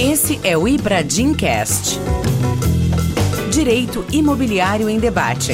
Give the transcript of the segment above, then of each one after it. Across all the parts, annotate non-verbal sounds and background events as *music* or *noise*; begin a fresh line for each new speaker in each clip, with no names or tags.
Esse é o Ibradim Cast. Direito Imobiliário em Debate.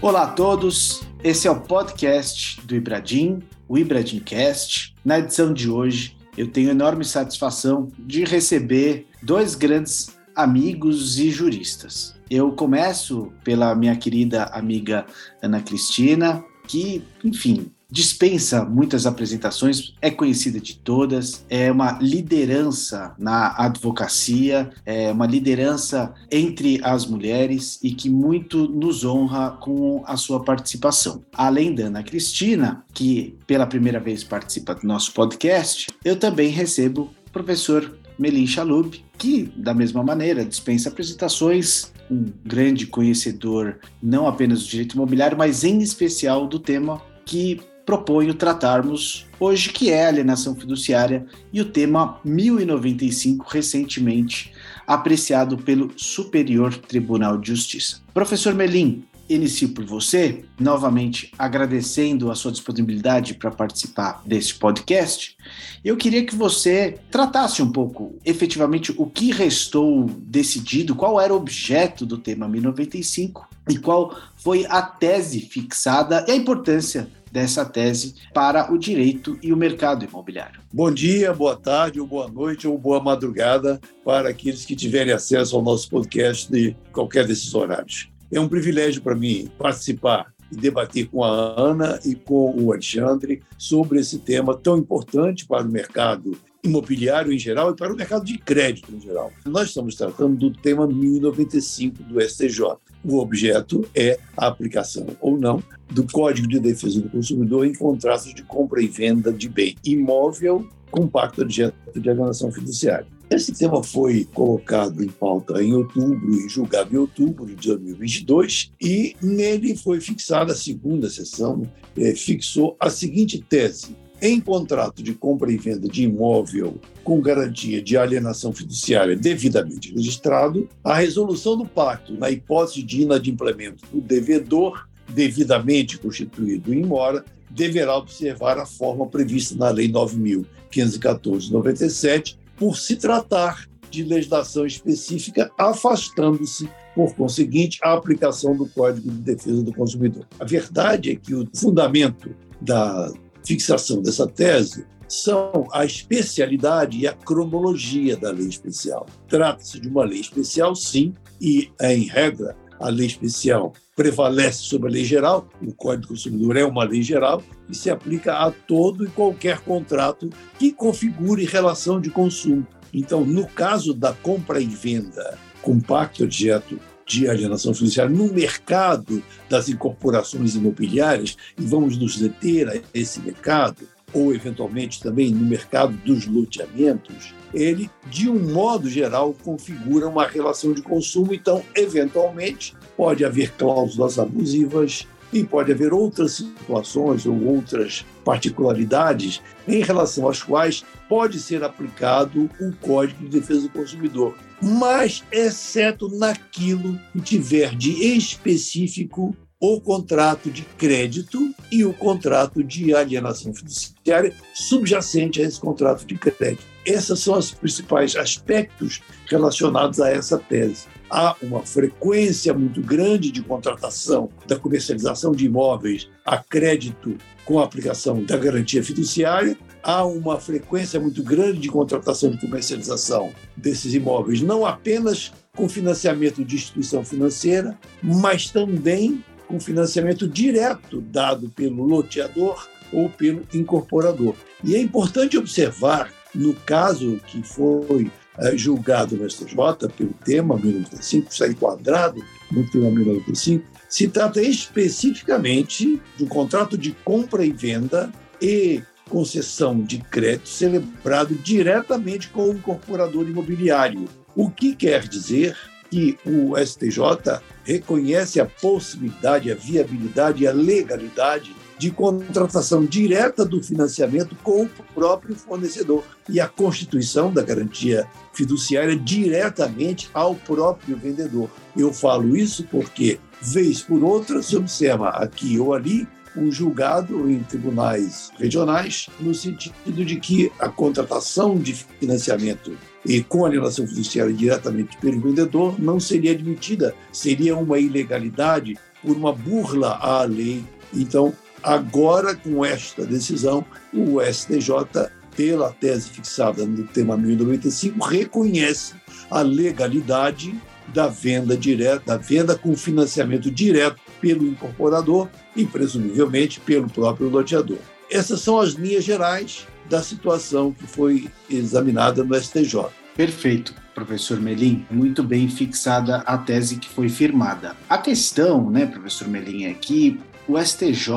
Olá a todos, esse é o podcast do Ibradim, o Ibradim Cast. Na edição de hoje, eu tenho enorme satisfação de receber dois grandes amigos e juristas. Eu começo pela minha querida amiga Ana Cristina, que, enfim, dispensa muitas apresentações, é conhecida de todas, é uma liderança na advocacia, é uma liderança entre as mulheres e que muito nos honra com a sua participação. Além da Ana Cristina, que pela primeira vez participa do nosso podcast, eu também recebo o professor Melim Chalub, que, da mesma maneira, dispensa apresentações, um grande conhecedor não apenas do direito imobiliário, mas em especial do tema que proponho tratarmos hoje, que é a alienação fiduciária e o tema 1095, recentemente apreciado pelo Superior Tribunal de Justiça. Professor Melim, inicio por você, novamente agradecendo a sua disponibilidade para participar deste podcast. Eu queria que você tratasse um pouco, efetivamente, o que restou decidido, qual era o objeto do tema 1095 e qual foi a tese fixada e a importância dessa tese para o direito e o mercado imobiliário.
Bom dia, boa tarde, ou boa noite, ou boa madrugada para aqueles que tiverem acesso ao nosso podcast de qualquer desses horários. É um privilégio para mim participar e debater com a Ana e com o Alexandre sobre esse tema tão importante para o mercado imobiliário em geral e para o mercado de crédito em geral. Nós estamos tratando do tema 1095 do STJ. O objeto é a aplicação ou não do Código de Defesa do Consumidor em contratos de compra e venda de bem imóvel com pacto de alienação fiduciária. Esse tema foi colocado em pauta em outubro e julgado em outubro de 2022 e nele foi fixada a segunda sessão, eh, fixou a seguinte tese. Em contrato de compra e venda de imóvel com garantia de alienação fiduciária devidamente registrado, a resolução do pacto, na hipótese de inadimplemento do devedor devidamente constituído em mora, deverá observar a forma prevista na Lei 9.514/97 por se tratar de legislação específica, afastando-se, por conseguinte, a aplicação do Código de Defesa do Consumidor. A verdade é que o fundamento da fixação dessa tese são a especialidade e a cronologia da lei especial. Trata-se de uma lei especial, sim, e, em regra, a lei especial prevalece sobre a lei geral, o Código do Consumidor é uma lei geral e se aplica a todo e qualquer contrato que configure relação de consumo. Então, no caso da compra e venda com pacto objeto de alienação fiduciária no mercado das incorporações imobiliárias, e vamos nos deter a esse mercado, ou eventualmente também no mercado dos loteamentos, ele, de um modo geral, configura uma relação de consumo. Então, eventualmente, pode haver cláusulas abusivas e pode haver outras situações ou outras particularidades em relação às quais pode ser aplicado o Código de Defesa do Consumidor, mas exceto naquilo que tiver de específico o contrato de crédito e o contrato de alienação fiduciária subjacente a esse contrato de crédito. Esses são os principais aspectos relacionados a essa tese. Há uma frequência muito grande de contratação da comercialização de imóveis a crédito com a aplicação da garantia fiduciária. Há uma frequência muito grande de contratação de comercialização desses imóveis, não apenas com financiamento de instituição financeira, mas também com financiamento direto dado pelo loteador ou pelo incorporador. E é importante observar, no caso que foi é, julgado no STJ pelo tema 1095, está enquadrado no tema 1095, se trata especificamente um contrato de compra e venda e concessão de crédito celebrado diretamente com o incorporador imobiliário. O que quer dizer que o STJ reconhece a possibilidade, a viabilidade e a legalidade de contratação direta do financiamento com o próprio fornecedor e a constituição da garantia fiduciária diretamente ao próprio vendedor. Eu falo isso porque vez por outra, se observa aqui ou ali um julgado em tribunais regionais, no sentido de que a contratação de financiamento e com alienação fiduciária diretamente pelo vendedor não seria admitida, seria uma ilegalidade por uma burla à lei. Então, agora, com esta decisão, o STJ, pela tese fixada no tema 1095, reconhece a legalidade da venda direta, da venda com financiamento direto pelo incorporador e presumivelmente pelo próprio loteador. Essas são as linhas gerais da situação que foi examinada no STJ.
Perfeito, professor Melim. Muito bem fixada a tese que foi firmada. A questão, né, professor Melim, é que o STJ,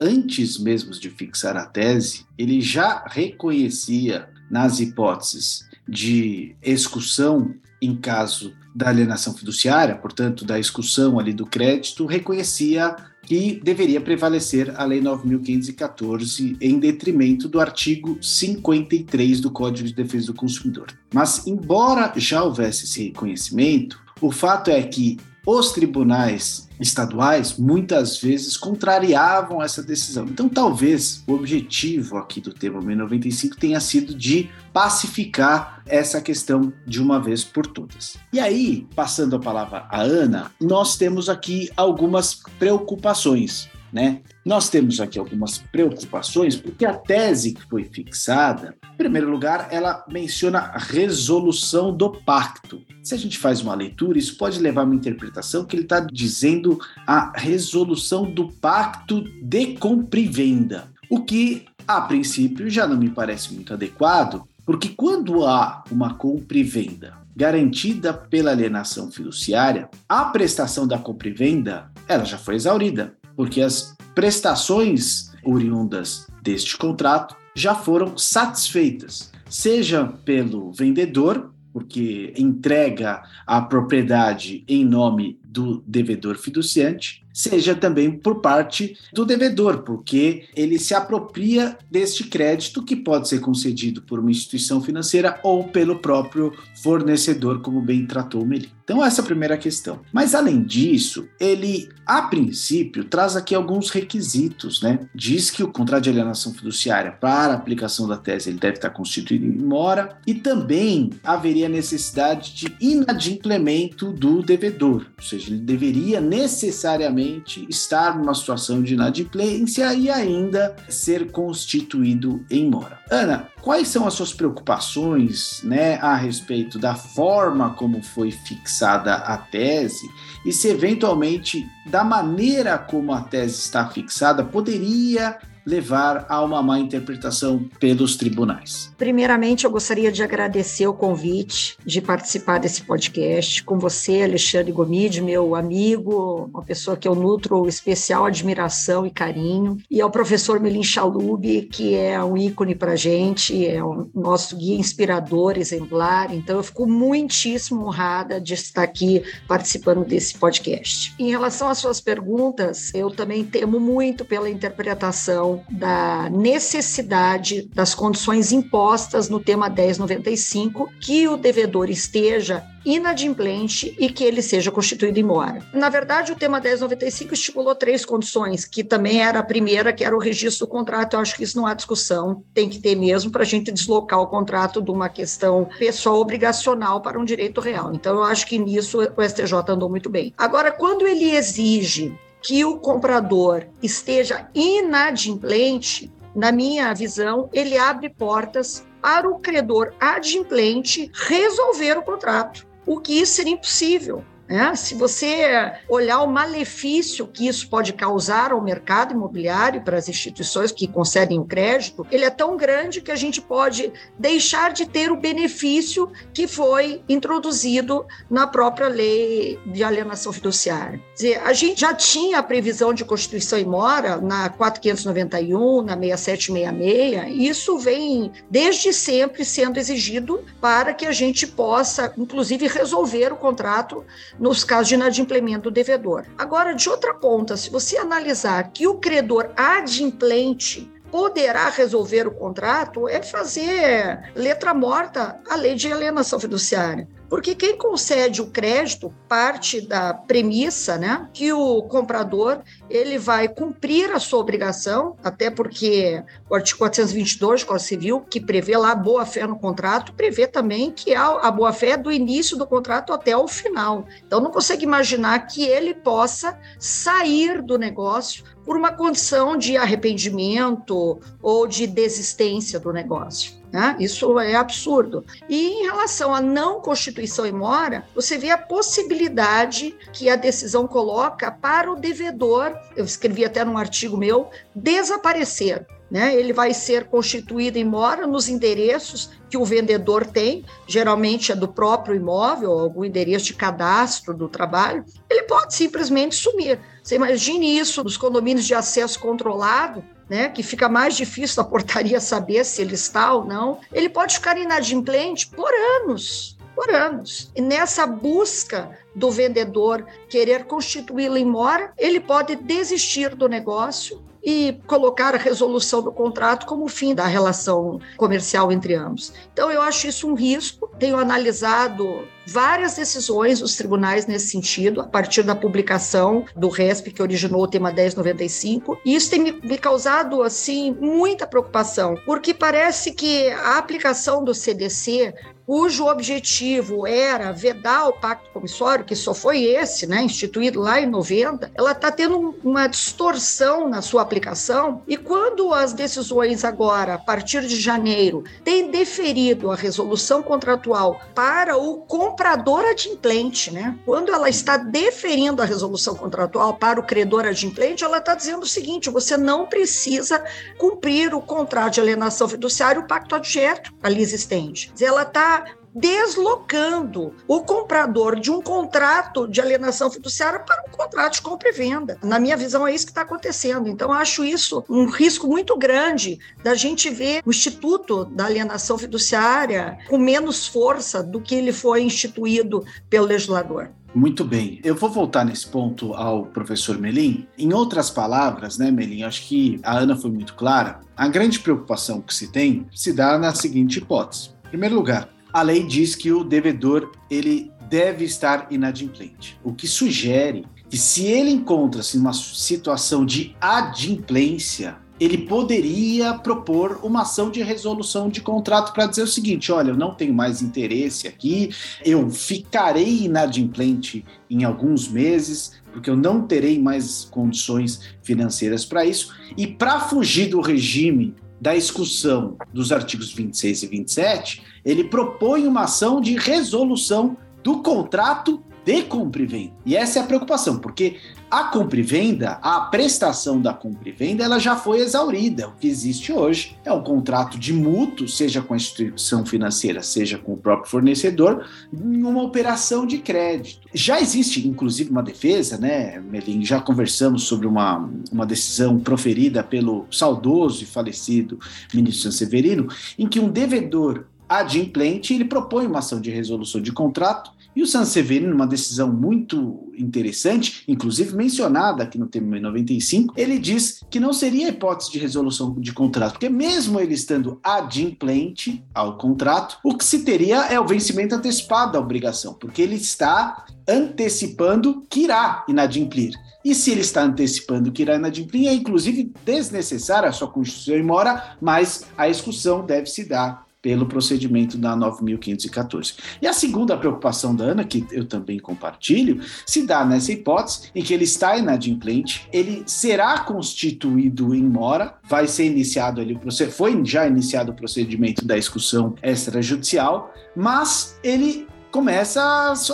antes mesmo de fixar a tese, ele já reconhecia nas hipóteses de excursão em caso da alienação fiduciária, portanto, da excursão ali do crédito, reconhecia que deveria prevalecer a Lei 9.514 em detrimento do artigo 53 do Código de Defesa do Consumidor. Mas, embora já houvesse esse reconhecimento, o fato é que os tribunais estaduais muitas vezes contrariavam essa decisão. Então, talvez o objetivo aqui do tema 1095 tenha sido de pacificar essa questão de uma vez por todas. E aí, passando a palavra à Ana, nós temos aqui algumas preocupações né? Nós temos aqui algumas preocupações, porque a tese que foi fixada, em primeiro lugar, ela menciona a resolução do pacto. Se a gente faz uma leitura, isso pode levar a uma interpretação que ele está dizendo a resolução do pacto de compra e venda, o que, a princípio, já não me parece muito adequado, porque quando há uma compra e venda garantida pela alienação fiduciária, a prestação da compra e venda ela já foi exaurida porque as prestações oriundas deste contrato já foram satisfeitas, seja pelo vendedor, porque entrega a propriedade em nome do devedor fiduciante, seja também por parte do devedor, porque ele se apropria deste crédito que pode ser concedido por uma instituição financeira ou pelo próprio fornecedor, como bem tratou o Meli. Então, essa é a primeira questão. Mas, além disso, ele, a princípio, traz aqui alguns requisitos, né? Diz que o contrato de alienação fiduciária para aplicação da tese ele deve estar constituído em mora e também haveria necessidade de inadimplemento do devedor, ou seja, ele deveria necessariamente estar numa situação de inadimplência e ainda ser constituído em mora. Ana, quais são as suas preocupações né, a respeito da forma como foi fixada a tese e se eventualmente da maneira como a tese está fixada poderia levar a uma má interpretação pelos tribunais.
Primeiramente, eu gostaria de agradecer o convite de participar desse podcast com você, Alexandre Gomide, meu amigo, uma pessoa que eu nutro especial admiração e carinho, e ao professor Melim Chalub, que é um ícone para gente, é o nosso guia inspirador, exemplar. Então, eu fico muitíssimo honrada de estar aqui participando desse podcast. Em relação às suas perguntas, eu também temo muito pela interpretação da necessidade das condições impostas no tema 1095 que o devedor esteja inadimplente e que ele seja constituído em mora. Na verdade, o tema 1095 estipulou três condições, que também era a primeira, que era o registro do contrato. Eu acho que isso não há discussão, tem que ter mesmo para a gente deslocar o contrato de uma questão pessoal obrigacional para um direito real. Então, eu acho que nisso o STJ andou muito bem. Agora, quando ele exige que o comprador esteja inadimplente, na minha visão, ele abre portas para o credor adimplente resolver o contrato, o que seria impossível. É, se você olhar o malefício que isso pode causar ao mercado imobiliário para as instituições que concedem o crédito, ele é tão grande que a gente pode deixar de ter o benefício que foi introduzido na própria lei de alienação fiduciária. Quer dizer, a gente já tinha a previsão de constituição e mora na 4591, na 6766, e isso vem desde sempre sendo exigido para que a gente possa, inclusive, resolver o contrato nos casos de inadimplemento do devedor. Agora, de outra ponta, se você analisar que o credor adimplente poderá resolver o contrato é fazer letra morta a lei de alienação fiduciária. Porque quem concede o crédito parte da premissa, né, que o comprador ele vai cumprir a sua obrigação, até porque o artigo 422 do Código Civil, que prevê lá a boa-fé no contrato, prevê também que a boa-fé do início do contrato até o final. Então, não consegue imaginar que ele possa sair do negócio por uma condição de arrependimento ou de desistência do negócio. Né? Isso é absurdo. E em relação à não constituição em mora, você vê a possibilidade que a decisão coloca para o devedor, eu escrevi até num artigo meu, desaparecer. Né? Ele vai ser constituído em mora nos endereços que o vendedor tem, geralmente é do próprio imóvel, algum endereço de cadastro do trabalho. Ele pode simplesmente sumir. Você imagine isso nos condomínios de acesso controlado, né, que fica mais difícil da portaria saber se ele está ou não, ele pode ficar inadimplente por anos. Por anos. E nessa busca do vendedor querer constituí-lo em mora, ele pode desistir do negócio e colocar a resolução do contrato como fim da relação comercial entre ambos. Então, eu acho isso um risco. Tenho analisado várias decisões dos tribunais nesse sentido, a partir da publicação do RESP, que originou o tema 1095, e isso tem me causado, assim, muita preocupação, porque parece que a aplicação do CDC cujo objetivo era vedar o pacto comissório, que só foi esse, né, instituído lá em 90, ela está tendo uma distorção na sua aplicação. E quando as decisões agora, a partir de janeiro, têm deferido a resolução contratual para o comprador adimplente, né, quando ela está deferindo a resolução contratual para o credor adimplente, ela está dizendo o seguinte: você não precisa cumprir o contrato de alienação fiduciária, o pacto adjeto ali existente. Ela está deslocando o comprador de um contrato de alienação fiduciária para um contrato de compra e venda. Na minha visão, é isso que está acontecendo. Então, acho isso um risco muito grande da gente ver o Instituto da Alienação Fiduciária com menos força do que ele foi instituído pelo legislador.
Muito bem. Eu vou voltar nesse ponto ao professor Melim. Em outras palavras, né, Melim, acho que a Ana foi muito clara. A grande preocupação que se tem se dá na seguinte hipótese. Em primeiro lugar, a lei diz que o devedor ele deve estar inadimplente, o que sugere que se ele encontra-se numa situação de adimplência, ele poderia propor uma ação de resolução de contrato para dizer o seguinte: olha, eu não tenho mais interesse aqui, eu ficarei inadimplente em alguns meses, porque eu não terei mais condições financeiras para isso, e para fugir do regime da excursão dos artigos 26 e 27, ele propõe uma ação de resolução do contrato de compra e venda. E essa é a preocupação, porque a compra e venda, a prestação da compra e venda, ela já foi exaurida. O que existe hoje é um contrato de mútuo, seja com a instituição financeira, seja com o próprio fornecedor, em uma operação de crédito. Já existe, inclusive, uma defesa, né, Melin? Já conversamos sobre uma, uma decisão proferida pelo saudoso e falecido ministro Severino, em que um devedor adimplente ele propõe uma ação de resolução de contrato e o Sanseverino, numa decisão muito interessante, inclusive mencionada aqui no tema 95, ele diz que não seria hipótese de resolução de contrato, porque mesmo ele estando adimplente ao contrato, o que se teria é o vencimento antecipado da obrigação, porque ele está antecipando que irá inadimplir. E se ele está antecipando que irá inadimplir, é inclusive desnecessária a sua constituição e mora, mas a execução deve se dar pelo procedimento da 9.514. E a segunda preocupação da Ana, que eu também compartilho, se dá nessa hipótese em que ele está inadimplente, ele será constituído em mora, vai ser iniciado ali o processo, foi já iniciado o procedimento da execução extrajudicial, mas ele começa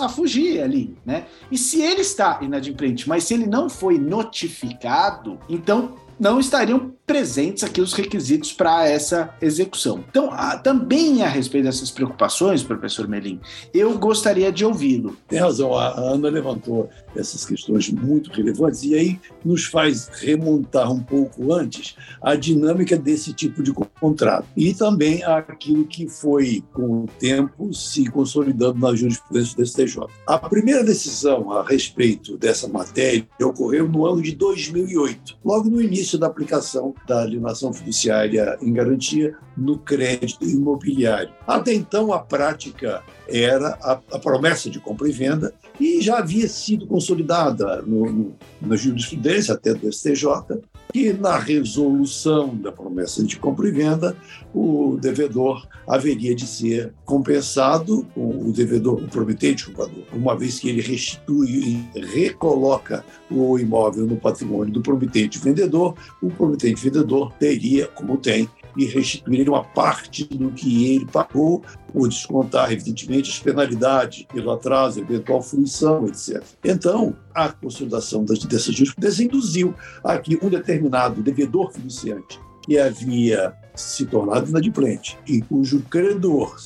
a, fugir ali, né? E se ele está inadimplente, mas se ele não foi notificado, então não estariam presentes aqui os requisitos para essa execução. Então, a, também a respeito dessas preocupações, professor Melim, eu gostaria de ouvi-lo.
Tem razão, a Ana levantou essas questões muito relevantes e aí nos faz remontar um pouco antes a dinâmica desse tipo de contrato e também aquilo que foi, com o tempo, se consolidando na jurisprudência do STJ. A primeira decisão a respeito dessa matéria ocorreu no ano de 2008, logo no início início da aplicação da alienação fiduciária em garantia no crédito imobiliário. Até então, a prática era a, a promessa de compra e venda e já havia sido consolidada no, no, na jurisprudência até do STJ que na resolução da promessa de compra e venda, o devedor haveria de ser compensado, o devedor, o prometente comprador, uma vez que ele restitui e recoloca o imóvel no patrimônio do prometente vendedor, o prometente vendedor teria, como tem, e restituir uma parte do que ele pagou, ou descontar, evidentemente, as penalidades pelo atraso, eventual fruição, etc. Então, a consolidação dessa jurisprudência induziu a que um determinado devedor fiduciante que havia se tornado inadimplente e cujo credor,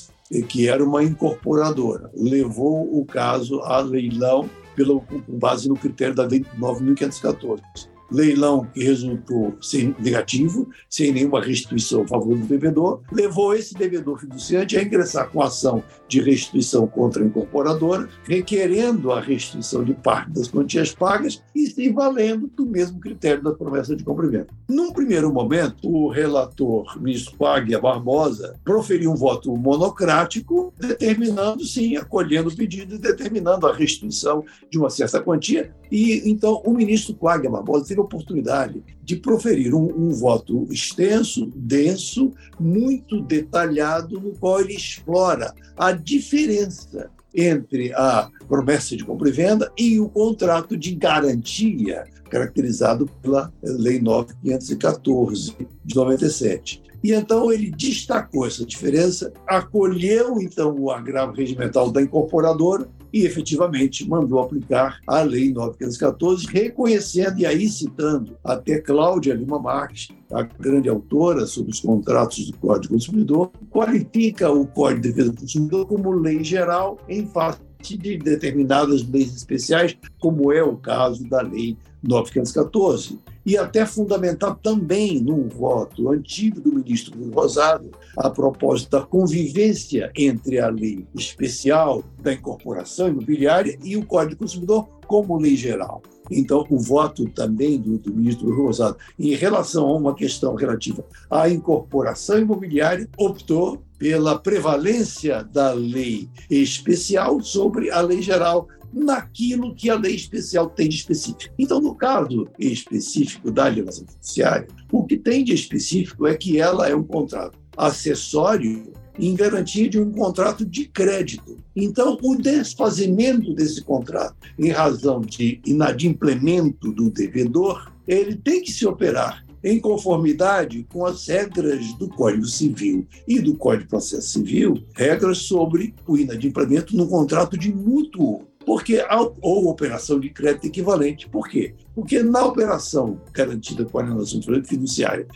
que era uma incorporadora, levou o caso a leilão pelo, com base no critério da Lei 9.514 leilão que resultou sem negativo, sem nenhuma restituição a favor do devedor, levou esse devedor fiduciante a ingressar com ação de restituição contra a incorporadora, requerendo a restituição de parte das quantias pagas e se valendo do mesmo critério da promessa de cumprimento. Num primeiro momento, o relator, ministro Paglia Barbosa, proferiu um voto monocrático, determinando, sim, acolhendo o pedido e determinando a restituição de uma certa quantia. E então o ministro Paglia Barbosa teve a oportunidade de proferir um, um, voto extenso, denso, muito detalhado, no qual ele explora a diferença entre a promessa de compra e venda e o contrato de garantia, caracterizado pela Lei 9514 de 97. E então ele destacou essa diferença, acolheu então o agravo regimental da incorporadora e efetivamente mandou aplicar a Lei 9514, reconhecendo e aí citando até Cláudia Lima Marques, a grande autora sobre os contratos do Código do Consumidor, qualifica o Código de Defesa do Consumidor como lei geral em face de determinadas leis especiais, como é o caso da Lei 9514 e até fundamentar também num voto antigo do ministro Rosado, a propósito da convivência entre a lei especial da incorporação imobiliária e o Código do Consumidor como lei geral. Então, o voto também do, do ministro Rosado, em relação a uma questão relativa à incorporação imobiliária, optou pela prevalência da lei especial sobre a lei geral, naquilo que a lei especial tem de específico. Então, no caso específico da alienação judiciária, o que tem de específico é que ela é um contrato acessório em garantia de um contrato de crédito. Então, o desfazimento desse contrato em razão de inadimplemento do devedor, ele tem que se operar em conformidade com as regras do Código Civil e do Código de Processo Civil, regras sobre o inadimplemento no contrato de mútuo porque ou operação de crédito equivalente. Por quê? Porque na operação garantida com a alienação fiduciária,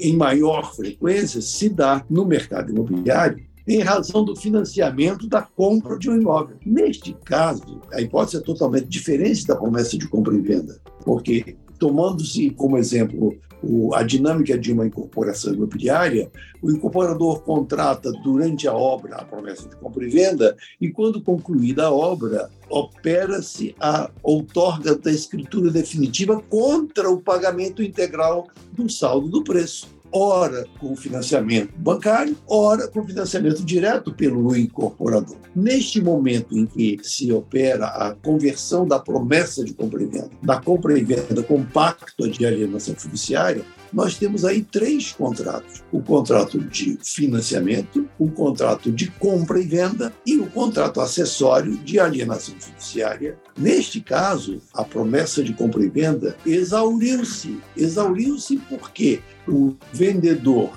em maior frequência, se dá no mercado imobiliário em razão do financiamento da compra de um imóvel. Neste caso, a hipótese é totalmente diferente da promessa de compra e venda, porque tomando-se como exemplo o, a dinâmica de uma incorporação imobiliária, o incorporador contrata durante a obra a promessa de compra e venda, e quando concluída a obra, opera-se a outorga da escritura definitiva contra o pagamento integral do saldo do preço ora com financiamento bancário, ora com financiamento direto pelo incorporador. Neste momento em que se opera a conversão da promessa de compra e venda, da compra e venda com pacto de alienação fiduciária, nós temos aí três contratos: o contrato de financiamento, o contrato de compra e venda e o contrato acessório de alienação fiduciária. Neste caso, a promessa de compra e venda exauriu-se. Exauriu-se porque o vendedor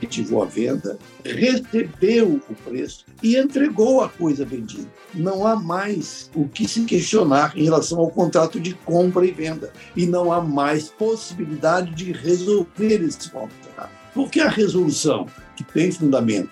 efetivou a venda, recebeu o preço e entregou a coisa vendida. Não há mais o que se questionar em relação ao contrato de compra e venda. E não há mais possibilidade de resolver esse contrato. Porque a resolução, que tem fundamento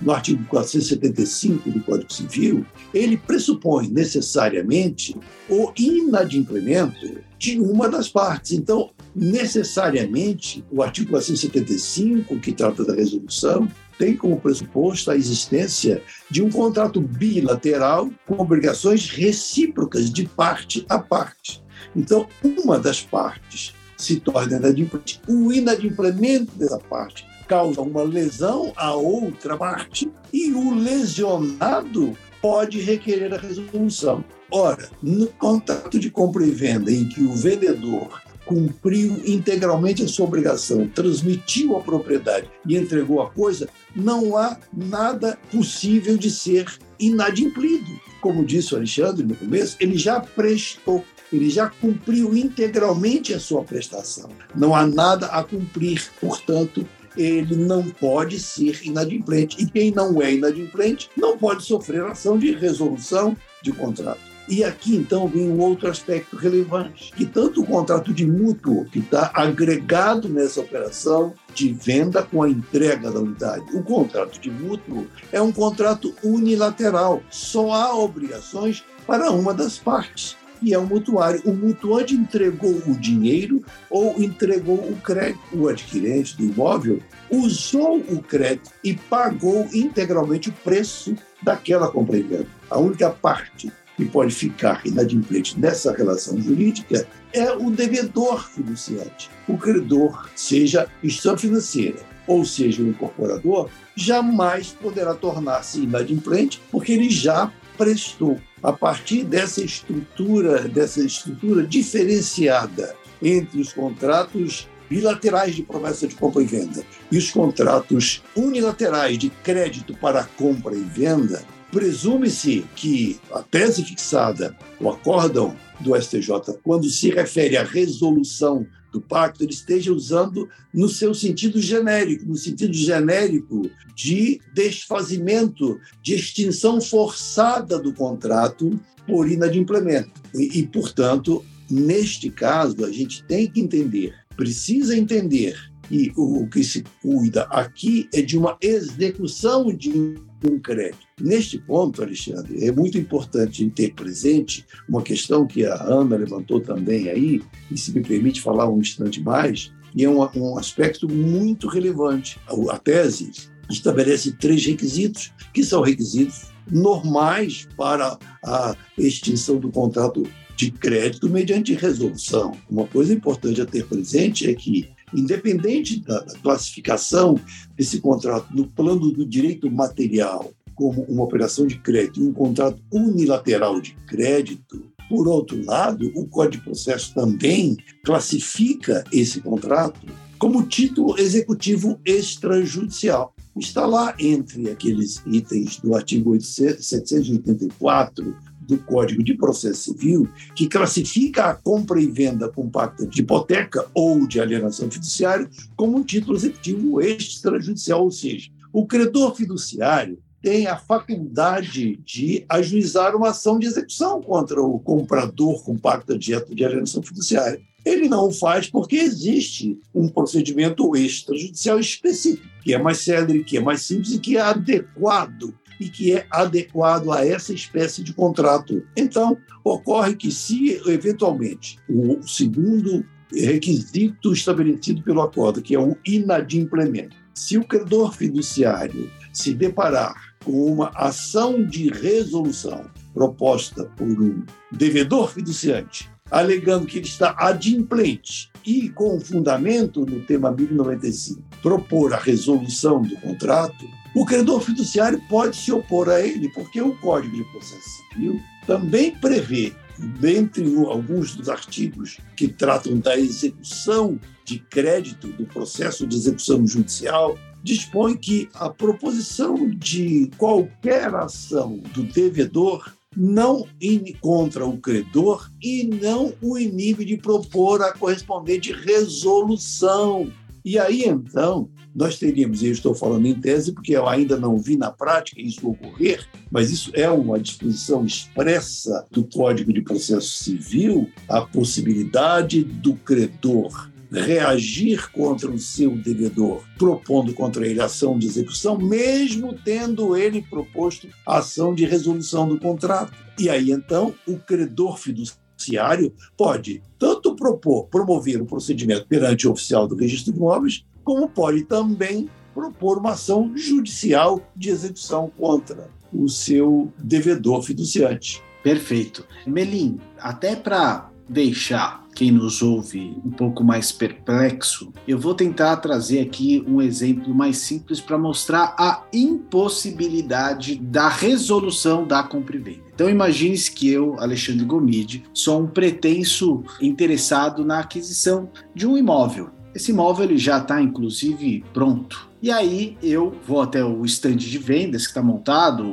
no artigo 475 do Código Civil, ele pressupõe necessariamente o inadimplemento de uma das partes. Então, necessariamente, o artigo 475, que trata da resolução, tem como pressuposto a existência de um contrato bilateral com obrigações recíprocas de parte a parte. Então, uma das partes se torna inadimplente. O inadimplemento dessa parte causa uma lesão à outra parte e o lesionado pode requerer a resolução. Ora, no contrato de compra e venda em que o vendedor cumpriu integralmente a sua obrigação, transmitiu a propriedade e entregou a coisa, não há nada possível de ser inadimplido. Como disse o Alexandre no começo, ele já prestou, ele já cumpriu integralmente a sua prestação. Não há nada a cumprir, portanto, ele não pode ser inadimplente. E quem não é inadimplente não pode sofrer ação de resolução de contrato. E aqui, então, vem um outro aspecto relevante, que tanto o contrato de mútuo, que está agregado nessa operação de venda com a entrega da unidade, o contrato de mútuo é um contrato unilateral, só há obrigações para uma das partes que é o mutuário. O mutuante entregou o dinheiro ou entregou o crédito. O adquirente do imóvel usou o crédito e pagou integralmente o preço daquela compra e venda. A única parte que pode ficar inadimplente nessa relação jurídica é o devedor fiduciante. O credor, seja instituição financeira ou seja o incorporador, jamais poderá tornar-se inadimplente porque ele já prestou. A partir dessa estrutura, dessa estrutura diferenciada entre os contratos bilaterais de promessa de compra e venda e os contratos unilaterais de crédito para compra e venda, Presume-se que a tese fixada, o acórdão do STJ, quando se refere à resolução do pacto, ele esteja usando no seu sentido genérico, no sentido genérico de desfazimento, de extinção forçada do contrato por inadimplemento. E, e, portanto, neste caso, a gente tem que entender, precisa entender que o, o que se cuida aqui é de uma execução de um crédito. Neste ponto, Alexandre, é muito importante ter presente uma questão que a Ana levantou também aí, e se me permite falar um instante mais, e é um, um aspecto muito relevante. A, a tese estabelece três requisitos, que são requisitos normais para a extinção do contrato de crédito mediante resolução. Uma coisa importante a ter presente é que independente da, classificação desse contrato no plano do direito material como uma operação de crédito um contrato unilateral de crédito, por outro lado, o Código de Processo também classifica esse contrato como título executivo extrajudicial. Está lá entre aqueles itens do artigo 784 do Código de Processo Civil, que classifica a compra e venda com pacto de hipoteca ou de alienação fiduciária como um título executivo extrajudicial, ou seja, o credor fiduciário tem a faculdade de ajuizar uma ação de execução contra o comprador com pacto de alienação fiduciária. Ele não o faz porque existe um procedimento extrajudicial específico, que é mais célere, que é mais simples e que é adequado e que é adequado a essa espécie de contrato. Então, ocorre que, se eventualmente o segundo requisito estabelecido pelo acordo, que é o inadimplemento, se o credor fiduciário se deparar com uma ação de resolução proposta por um devedor fiduciante, alegando que ele está adimplente e com fundamento no tema 1095 propor a resolução do contrato, o credor fiduciário pode se opor a ele, porque o Código de Processo Civil também prevê, dentre alguns dos artigos que tratam da execução de crédito, do processo de execução judicial, dispõe que a proposição de qualquer ação do devedor não contra o credor e não o inibe de propor a correspondente resolução. E aí, então, nós teríamos, e eu estou falando em tese porque eu ainda não vi na prática isso ocorrer, mas isso é uma disposição expressa do Código de Processo Civil, a possibilidade do credor reagir contra o seu devedor, propondo contra ele ação de execução, mesmo tendo ele proposto ação de resolução do contrato. E aí, então, o credor fiduciário pode tanto propor, promover o procedimento perante o oficial do registro de imóveis, como pode também propor uma ação judicial de execução contra o seu devedor fiduciante.
Perfeito. Melim, até para deixar quem nos ouve um pouco mais perplexo, eu vou tentar trazer aqui um exemplo mais simples para mostrar a impossibilidade da resolução da compra e venda. Então imagine-se que eu, Alexandre Gomide, sou um pretenso interessado na aquisição de um imóvel. Esse imóvel ele já está inclusive pronto. E aí eu vou até o estande de vendas que está montado,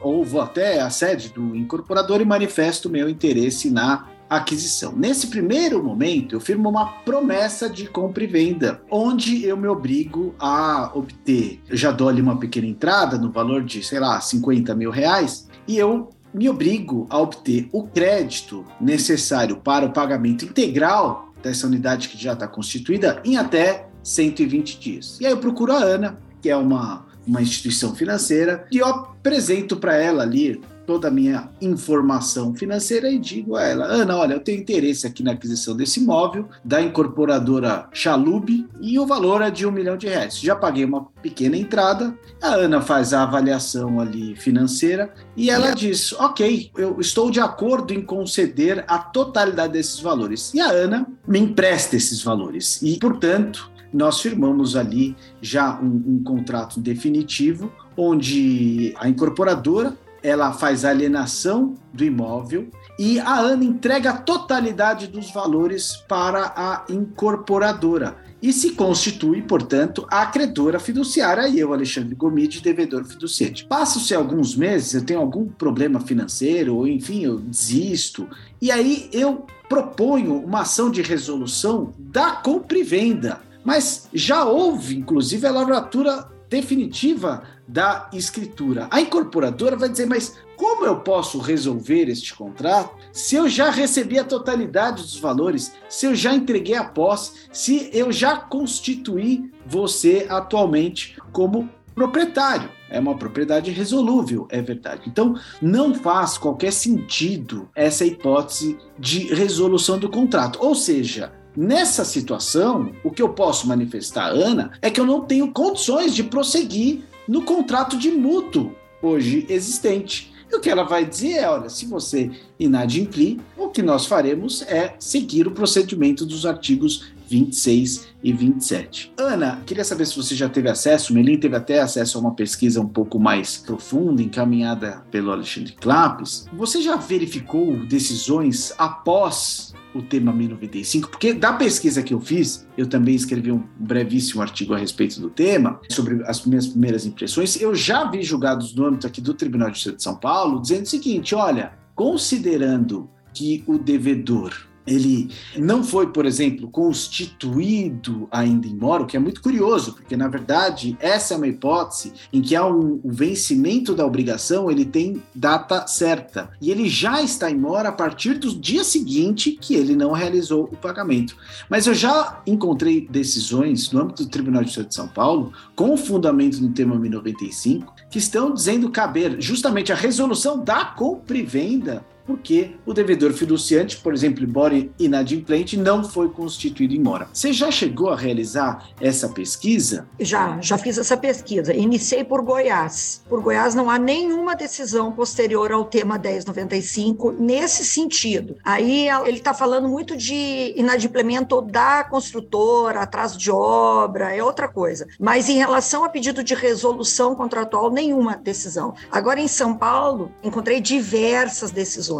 ou vou até a sede do incorporador e manifesto meu interesse na aquisição. Nesse primeiro momento, eu firmo uma promessa de compra e venda, onde eu me obrigo a obter, eu já dou ali uma pequena entrada no valor de, sei lá, 50 mil reais, e eu me obrigo a obter o crédito necessário para o pagamento integral dessa unidade que já está constituída em até 120 dias. E aí eu procuro a Ana, que é uma, uma instituição financeira, e eu apresento para ela ali toda a minha informação financeira e digo a ela: Ana, olha, eu tenho interesse aqui na aquisição desse imóvel da incorporadora Chalub e o valor é de um milhão de reais. Já paguei uma pequena entrada, a Ana faz a avaliação ali financeira e ela diz: Ok, eu estou de acordo em conceder a totalidade desses valores. E a Ana me empresta esses valores e, portanto, nós firmamos ali já um, um contrato definitivo onde a incorporadora ela faz alienação do imóvel e a ANA entrega a totalidade dos valores para a incorporadora e se constitui, portanto, a credora fiduciária e eu, Alexandre Gomide, devedor fiduciante. Passam-se alguns meses, eu tenho algum problema financeiro, ou enfim, eu desisto, e aí eu proponho uma ação de resolução da compra e venda. Mas já houve, inclusive, a lavratura definitiva da escritura. A incorporadora vai dizer, mas como eu posso resolver este contrato se eu já recebi a totalidade dos valores, se eu já entreguei a posse, se eu já constituí você atualmente como proprietário? É uma propriedade resolúvel, é verdade. Então, não faz qualquer sentido essa hipótese de resolução do contrato. Ou seja, Nessa situação, o que eu posso manifestar, Ana, é que eu não tenho condições de prosseguir no contrato de mútuo hoje existente. E o que ela vai dizer é: olha, se você inadimplir, o que nós faremos é seguir o procedimento dos artigos 26 e 27. Ana, queria saber se você já teve acesso, o Melim teve até acesso a uma pesquisa um pouco mais profunda, encaminhada pelo Alexandre Clapes. Você já verificou decisões após o tema 1095, porque da pesquisa que eu fiz, eu também escrevi um brevíssimo artigo a respeito do tema, sobre as minhas primeiras impressões. Eu já vi julgados no âmbito aqui do Tribunal de Justiça de São Paulo dizendo o seguinte: olha, considerando que o devedor ele não foi, por exemplo, constituído ainda em mora, o que é muito curioso, porque na verdade essa é uma hipótese em que há um, o vencimento da obrigação, ele tem data certa e ele já está em mora a partir do dia seguinte que ele não realizou o pagamento. Mas eu já encontrei decisões no âmbito do Tribunal de Justiça de São Paulo com fundamento no tema 1095 que estão dizendo caber justamente a resolução da compra e venda porque o devedor fiduciante, por exemplo, embora inadimplente, não foi constituído em mora. Você já chegou a realizar essa pesquisa?
Já, já fiz essa pesquisa. Iniciei por Goiás. Por Goiás não há nenhuma decisão posterior ao tema 1095 nesse sentido. Aí ele está falando muito de inadimplemento da construtora, atraso de obra, é outra coisa. Mas em relação a pedido de resolução contratual, nenhuma decisão. Agora em São Paulo, encontrei diversas decisões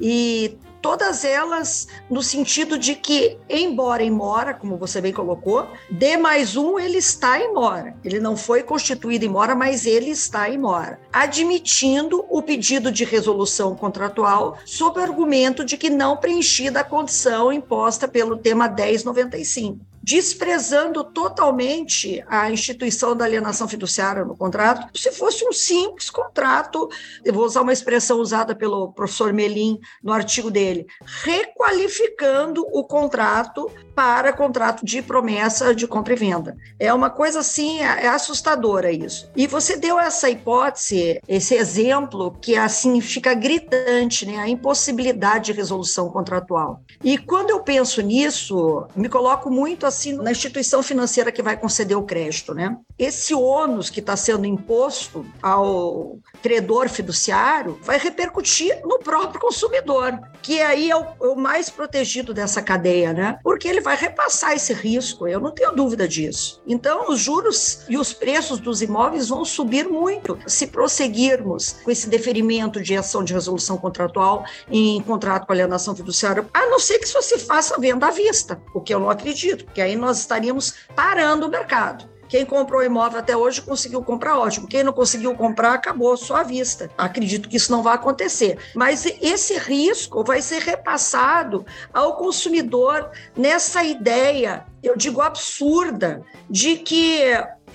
e todas elas no sentido de que, embora em mora, como você bem colocou, D mais um ele está em mora. Ele não foi constituído em mora, mas ele está em mora, admitindo o pedido de resolução contratual sob argumento de que não preenchida a condição imposta pelo tema 1095 desprezando totalmente a instituição da alienação fiduciária no contrato, se fosse um simples contrato, eu vou usar uma expressão usada pelo professor Melim no artigo dele, requalificando o contrato para contrato de promessa de compra e venda. É uma coisa assim, é, é assustadora isso. E você deu essa hipótese, esse exemplo que assim fica gritante, né, a impossibilidade de resolução contratual. E quando eu penso nisso, me coloco muito assim na instituição financeira que vai conceder o crédito, né? Esse ônus que está sendo imposto ao credor fiduciário vai repercutir no próprio consumidor, que aí é o, é o mais protegido dessa cadeia, né? Porque ele vai repassar esse risco, eu não tenho dúvida disso. Então, os juros e os preços dos imóveis vão subir muito se prosseguirmos com esse deferimento de ação de resolução contratual em contrato com alienação fiduciária, a não ser que isso se faça venda à vista, o que eu não acredito, porque aí nós estaríamos parando o mercado. Quem comprou imóvel até hoje conseguiu comprar, ótimo. Quem não conseguiu comprar, acabou só à vista. Acredito que isso não vai acontecer. Mas esse risco vai ser repassado ao consumidor nessa ideia, eu digo absurda, de que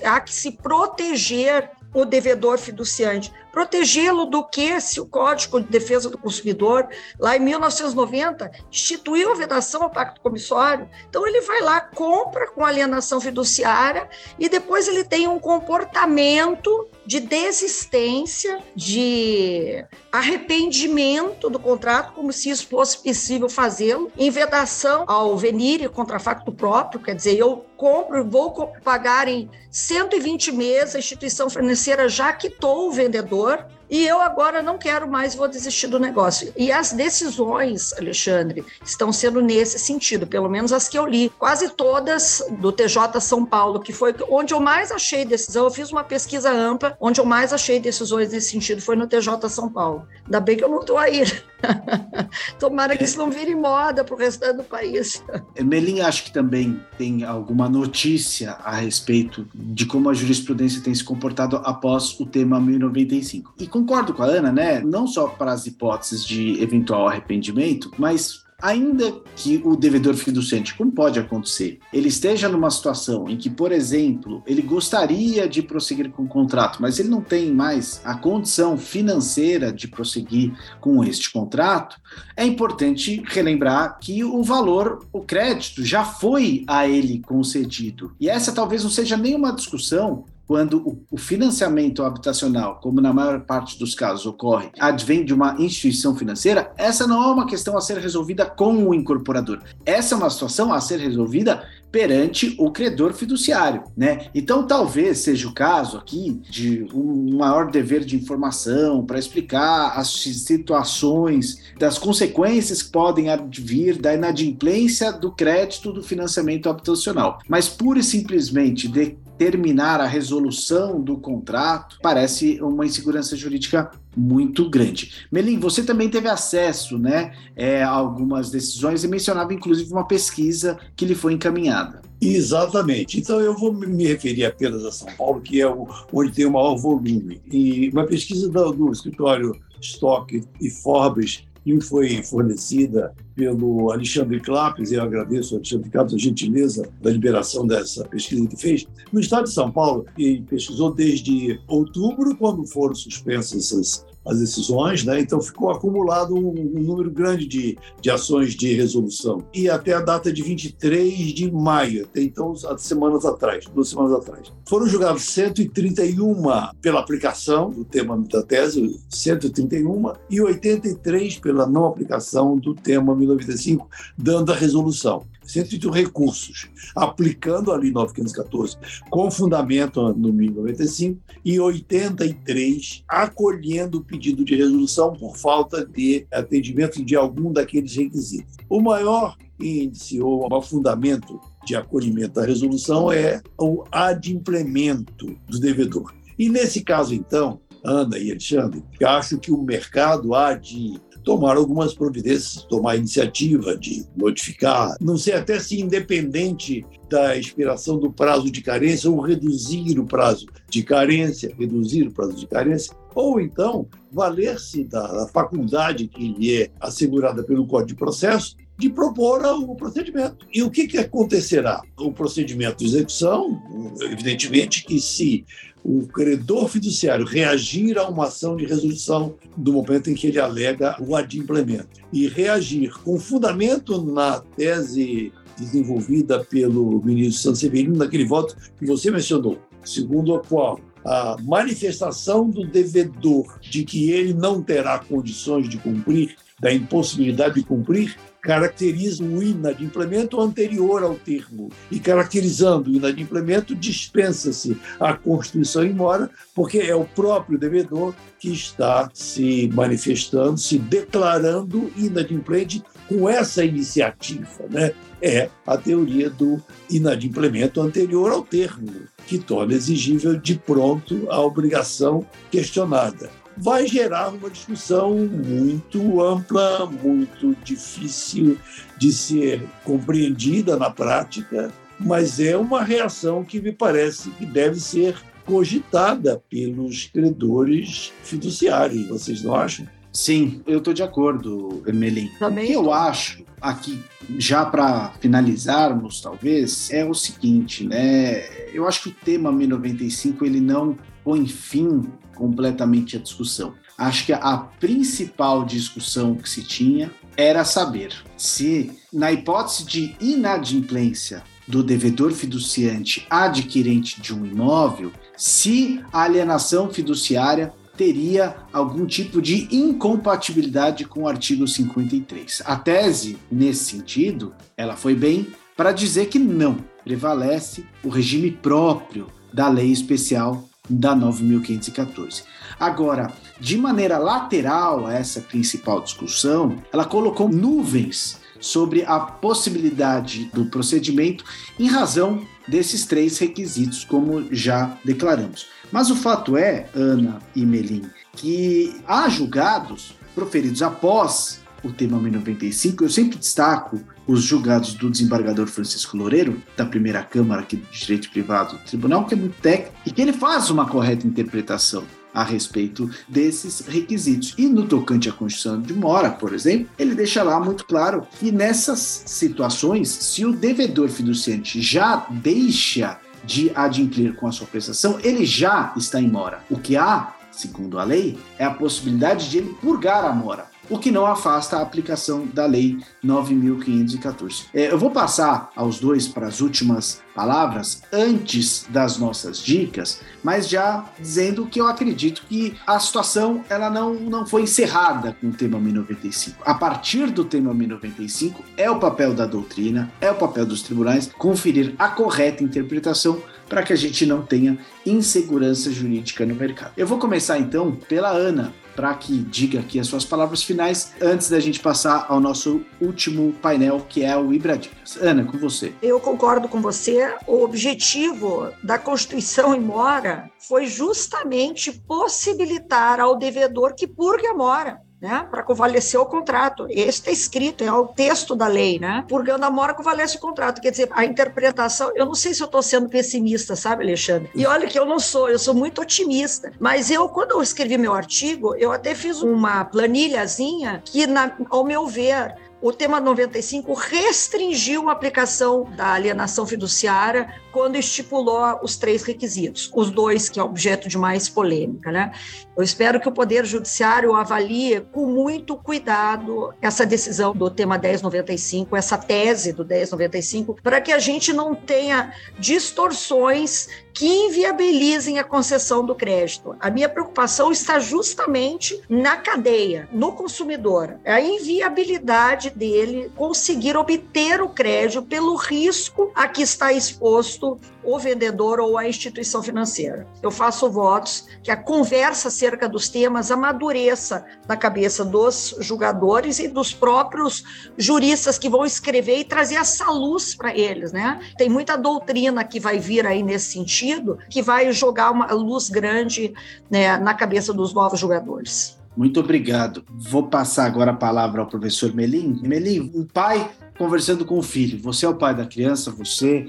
há que se proteger o devedor fiduciante. Protegê-lo do que se o Código de Defesa do Consumidor, lá em 1990, instituiu a vedação ao pacto comissório. Então, ele vai lá, compra com alienação fiduciária e depois ele tem um comportamento de desistência, de arrependimento do contrato, como se isso fosse possível fazê-lo, em vedação ao venir e contrafacto próprio, quer dizer, eu compro, vou pagar em 120 meses, a instituição financeira já quitou o vendedor, dor e eu agora não quero mais, vou desistir do negócio. E as decisões, Alexandre, estão sendo nesse sentido, pelo menos as que eu li. Quase todas do TJ São Paulo, que foi onde eu mais achei decisão. Eu fiz uma pesquisa ampla, onde eu mais achei decisões nesse sentido foi no TJ São Paulo. Ainda bem que eu não estou aí. *laughs* Tomara que isso não vire moda para o restante do país.
Melim, acho que também tem alguma notícia a respeito de como a jurisprudência tem se comportado após o tema 1095. E com concordo com a Ana, né? Não só para as hipóteses de eventual arrependimento, mas ainda que o devedor fiduciante, como pode acontecer, ele esteja numa situação em que, por exemplo, ele gostaria de prosseguir com o contrato, mas ele não tem mais a condição financeira de prosseguir com este contrato, é importante relembrar que o valor, o crédito, já foi a ele concedido. E essa talvez não seja nenhuma discussão quando o financiamento habitacional, como na maior parte dos casos ocorre, advém de uma instituição financeira, essa não é uma questão a ser resolvida com o incorporador. Essa é uma situação a ser resolvida perante o credor fiduciário, né? Então talvez seja o caso aqui de um maior dever de informação para explicar as situações das consequências que podem advir da inadimplência do crédito do financiamento habitacional, mas pura e simplesmente de terminar a resolução do contrato, parece uma insegurança jurídica muito grande. Melim, você também teve acesso né, é, a algumas decisões e mencionava inclusive uma pesquisa que lhe foi encaminhada.
Exatamente. Então eu vou me referir apenas a São Paulo, que é onde tem o maior volume. E uma pesquisa do, do escritório Stock e Forbes que foi fornecida pelo Alexandre Clapes, e eu agradeço ao Alexandre Clapes a gentileza da liberação dessa pesquisa que fez, no estado de São Paulo, e pesquisou desde outubro, quando foram suspensas essas as decisões, né? então ficou acumulado um, um, número grande de, de ações de resolução. E até a data de 23 de maio, até então, semanas atrás, duas semanas atrás. Foram julgados 131 pela aplicação do tema da tese, 131, e 83 pela não aplicação do tema 1995, dando a resolução. 101 recursos, aplicando a Lei 9514 com fundamento no 1095 e 83 acolhendo o pedido de resolução por falta de atendimento de algum daqueles requisitos. O maior índice ou o fundamento de acolhimento da resolução é o adimplemento do devedor. E nesse caso, então, Ana e Alexandre, acho que o mercado há de tomar algumas providências, tomar iniciativa de notificar, não sei até se independente da expiração do prazo de carência ou reduzir o prazo de carência, reduzir o prazo de carência, ou então valer-se da, da faculdade que lhe é assegurada pelo Código de Processo de propor o procedimento. E o que, que acontecerá? O procedimento de execução, evidentemente que se o credor fiduciário reagir a uma ação de resolução do momento em que ele alega o adimplemento. E reagir com fundamento na tese desenvolvida pelo ministro Sanseverino naquele voto que você mencionou, segundo o qual a manifestação do devedor de que ele não terá condições de cumprir, da impossibilidade de cumprir, caracteriza o inadimplemento anterior ao termo. E caracterizando o inadimplemento, dispensa-se a Constituição em mora, porque é o próprio devedor que está se manifestando, se declarando inadimplente com essa iniciativa. Né? É a teoria do inadimplemento anterior ao termo, que torna exigível de pronto a obrigação questionada vai gerar uma discussão muito ampla, muito difícil de ser compreendida na prática, mas é uma reação que me parece que deve ser cogitada pelos credores fiduciários. Vocês não acham?
Sim, eu estou de acordo, Emelim.
Também
o que eu acho aqui, já para finalizarmos, talvez, é o seguinte, né? Eu acho que o tema 1095 ele não põe fim completamente à discussão. Acho que a principal discussão que se tinha era saber se, na hipótese de inadimplência do devedor fiduciante adquirente de um imóvel, se a alienação fiduciária teria algum tipo de incompatibilidade com o artigo 53. A tese, nesse sentido, ela foi bem para dizer que não, prevalece o regime próprio da lei especial da 9.514. Agora, de maneira lateral a essa principal discussão, ela colocou nuvens sobre a possibilidade do procedimento em razão desses três requisitos, como já declaramos. Mas o fato é, Ana e Melim, que há julgados proferidos após o tema 1095, eu sempre destaco os julgados do desembargador Francisco Loureiro, da primeira Câmara aqui do Direito Privado do Tribunal, que é muito técnico e que ele faz uma correta interpretação a respeito desses requisitos. E no tocante à Constituição de Mora, por exemplo, ele deixa lá muito claro que nessas situações, se o devedor fiduciante já deixa de adimplir com a sua prestação, ele já está em mora. O que há, segundo a lei, é a possibilidade de ele purgar a mora o que não afasta a aplicação da Lei 9.514. É, eu vou passar aos dois para as últimas palavras antes das nossas dicas, mas já dizendo que eu acredito que a situação ela não, não foi encerrada com o tema 1095. A partir do tema 1095 é o papel da doutrina, é o papel dos tribunais conferir a correta interpretação para que a gente não tenha insegurança jurídica no mercado. Eu vou começar então pela Ana, para que diga aqui as suas palavras finais antes da gente passar ao nosso último painel, que é o Ibradicas. Ana, com você.
Eu concordo com você. O objetivo da Constituição em mora foi justamente possibilitar ao devedor que purgue a mora né, para convalescer o contrato. Esse está escrito, é o texto da lei, né? Purgando a mora, convalesce o contrato. Quer dizer, a interpretação, eu não sei se eu estou sendo pessimista, sabe, Alexandre? E olha que eu não sou, eu sou muito otimista. Mas eu, quando eu escrevi meu artigo, eu até fiz uma planilhazinha que, na, ao meu ver, o tema 95 restringiu a aplicação da alienação fiduciária quando estipulou os três requisitos, os dois que é objeto de mais polêmica. Né? Eu espero que o Poder Judiciário avalie com muito cuidado essa decisão do tema 1095, essa tese do 1095, para que a gente não tenha distorções que inviabilizem a concessão do crédito. A minha preocupação está justamente na cadeia, no consumidor. É a inviabilidade dele conseguir obter o crédito pelo risco a que está exposto o vendedor ou a instituição financeira. Eu faço votos que a conversa acerca dos temas amadureça na cabeça dos julgadores e dos próprios juristas que vão escrever e trazer essa luz para eles, né? Tem muita doutrina que vai vir aí nesse sentido, que vai jogar uma luz grande né, na cabeça dos novos julgadores.
Muito obrigado. Vou passar agora a palavra ao professor Melim. Melim, um pai conversando com o filho. Você é o pai da criança, você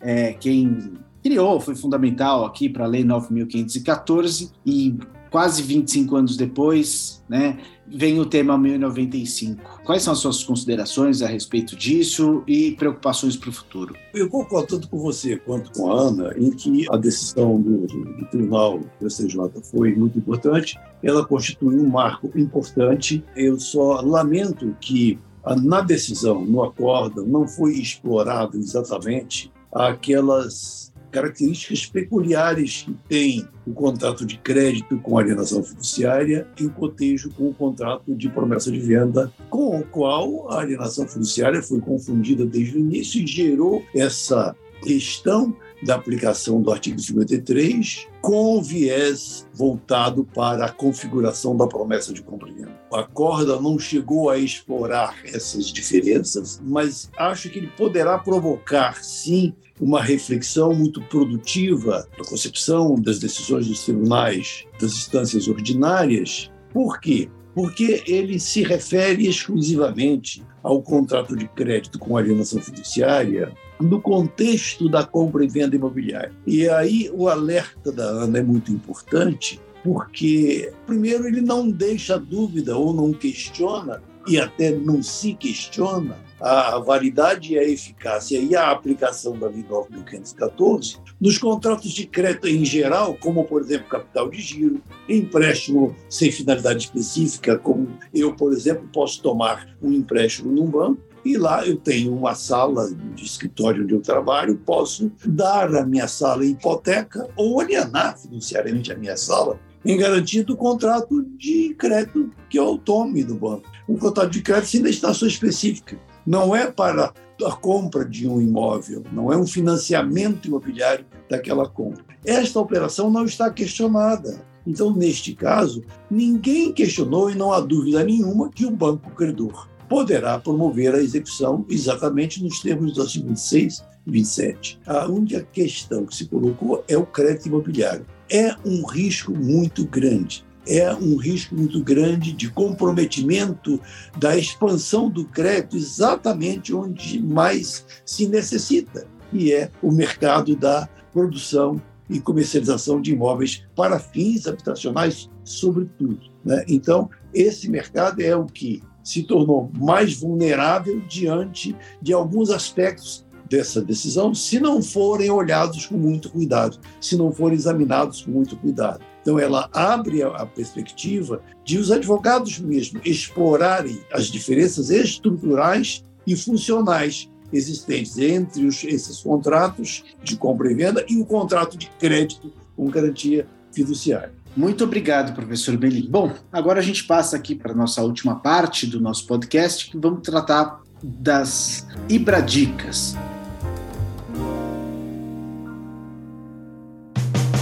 é, quem criou, foi fundamental aqui para a Lei 9.514 e quase 25 anos depois, né, vem o tema 1095. Quais são as suas considerações a respeito disso e preocupações para o futuro?
Eu concordo tanto com você quanto com a Ana em que a decisão do, do Tribunal do STJ foi muito importante. Ela constitui um marco importante. Eu só lamento que na decisão, no acordo, não foi explorado exatamente aquelas características peculiares que tem o contrato de crédito com alienação fiduciária em cotejo com o contrato de promessa de venda, com o qual a alienação fiduciária foi confundida desde o início e gerou essa questão da aplicação do artigo 53 com viés voltado para a configuração da promessa de cumprimento. A corda não chegou a explorar essas diferenças, mas acho que ele poderá provocar, sim, uma reflexão muito produtiva da concepção das decisões dos tribunais das instâncias ordinárias. Por quê? Porque ele se refere exclusivamente ao contrato de crédito com alienação fiduciária no contexto da compra e venda imobiliária. E aí o alerta da Ana é muito importante, porque, primeiro, ele não deixa dúvida ou não questiona, e até não se questiona, a validade e a eficácia e a aplicação da Lei 9.514 nos contratos de crédito em geral, como, por exemplo, capital de giro, empréstimo sem finalidade específica, como eu, por exemplo, posso tomar um empréstimo num banco e lá eu tenho uma sala de escritório onde eu trabalho, posso dar a minha sala em hipoteca ou alienar fiduciariamente a minha sala em garantia do contrato de crédito que eu tome do banco. Um contrato de crédito sem destinação específica. Não é para a compra de um imóvel, não é um financiamento imobiliário daquela compra. Esta operação não está questionada. Então, neste caso, ninguém questionou e não há dúvida nenhuma que o banco credor poderá promover a execução exatamente nos termos do artigo 26 e 27. A única questão que se colocou é o crédito imobiliário. É um risco muito grande é um risco muito grande de comprometimento da expansão do crédito exatamente onde mais se necessita, e é o mercado da produção e comercialização de imóveis para fins habitacionais, sobretudo. Né? Então, esse mercado é o que se tornou mais vulnerável diante de alguns aspectos dessa decisão, se não forem olhados com muito cuidado, se não forem examinados com muito cuidado. Então, ela abre a perspectiva de os advogados mesmo explorarem as diferenças estruturais e funcionais existentes entre os, esses contratos de compra e venda e o contrato de crédito com garantia fiduciária.
Muito obrigado, professor Beli. Bom, agora a gente passa aqui para a nossa última parte do nosso podcast, que vamos tratar das Ibradicas.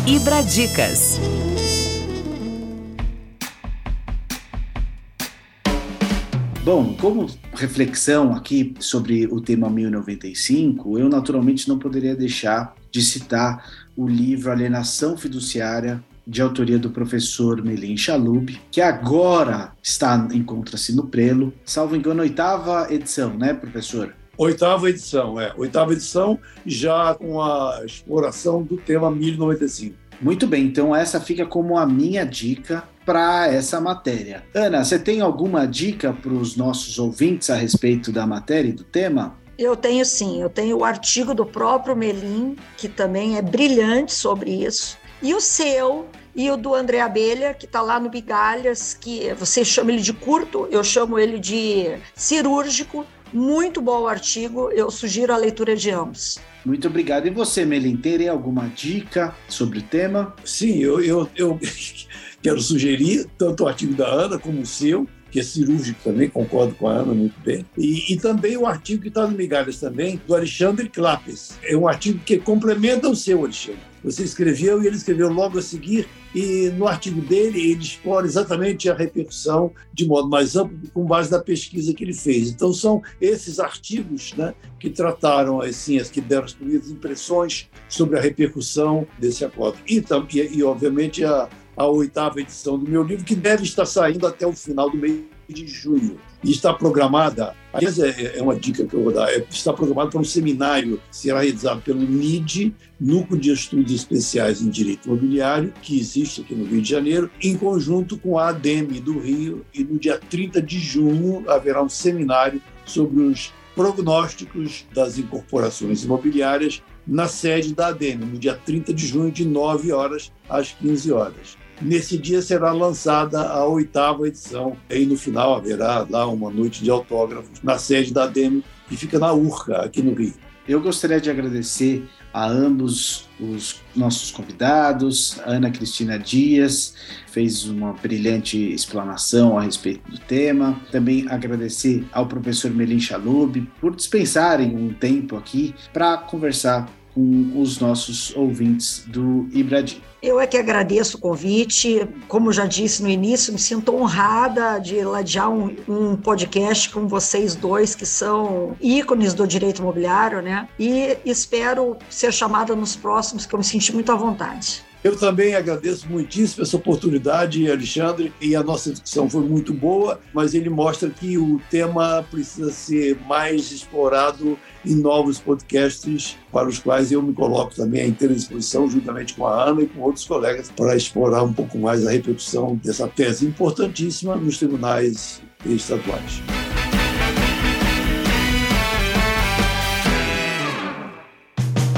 Ibradicas.
Bom, como reflexão aqui sobre o tema 1095, eu naturalmente não poderia deixar de citar o livro Alienação Fiduciária, de autoria do professor Melim Chalub, que agora está encontra-se no Prelo, salvo engano, oitava edição, né, professor?
Oitava edição, é. Oitava edição, já com a exploração do tema 1095.
Muito bem, então essa fica como a minha dica para essa matéria. Ana, você tem alguma dica para os nossos ouvintes a respeito da matéria e do tema?
Eu tenho sim, eu tenho o artigo do próprio Melim, que também é brilhante sobre isso, e o seu e o do André Abelha, que está lá no Bigalhas, que você chama ele de curto, eu chamo ele de cirúrgico. Muito bom o artigo, eu sugiro a leitura de ambos.
Muito obrigado. E você, Melim, tem alguma dica sobre o tema?
Sim, eu, eu, eu *laughs* quero sugerir tanto o artigo da Ana como o seu, que é cirúrgico também, concordo com a Ana muito bem. E, e também o artigo que está no Migalhas também, do Alexandre Clapes. É um artigo que complementa o seu, Alexandre. Você escreveu e ele escreveu logo a seguir, e no artigo dele ele explora exatamente a repercussão de modo mais amplo, com base na pesquisa que ele fez. Então, são esses artigos né, que trataram, assim, as que deram as primeiras impressões sobre a repercussão desse acordo. E, e, e obviamente, a, a oitava edição do meu livro, que deve estar saindo até o final do mês de junho. E está programada, aliás, é, é uma dica que eu vou dar, é, está programada para um seminário que será realizado pelo NID, Núcleo de Estudos Especiais em Direito Imobiliário, que existe aqui no Rio de Janeiro, em conjunto com a ADEME do Rio, e no dia 30 de junho haverá um seminário sobre os prognósticos das incorporações imobiliárias na sede da ADEME, no dia 30 de junho, de 9 horas às 15 horas. Nesse dia será lançada a oitava edição. E no final haverá lá uma noite de autógrafos na sede da ADEME, que fica na Urca, aqui no Rio.
Eu gostaria de agradecer a ambos os nossos convidados. A Ana Cristina Dias fez uma brilhante explanação a respeito do tema. Também agradecer ao professor Melim Chalub por dispensarem um tempo aqui para conversar com os nossos ouvintes do Ibradim.
Eu é que agradeço o convite. Como já disse no início, me sinto honrada de ladear um, um, podcast com vocês dois, que são ícones do direito imobiliário, né? E espero ser chamada nos próximos, que eu me senti muito à vontade.
Eu também agradeço muitíssimo essa oportunidade, Alexandre, e a nossa discussão foi muito boa, mas ele mostra que o tema precisa ser mais explorado em novos podcasts, para os quais eu me coloco também à inteira disposição, juntamente com a Ana e com outros colegas, para explorar um pouco mais a repercussão dessa tese importantíssima nos tribunais estaduais.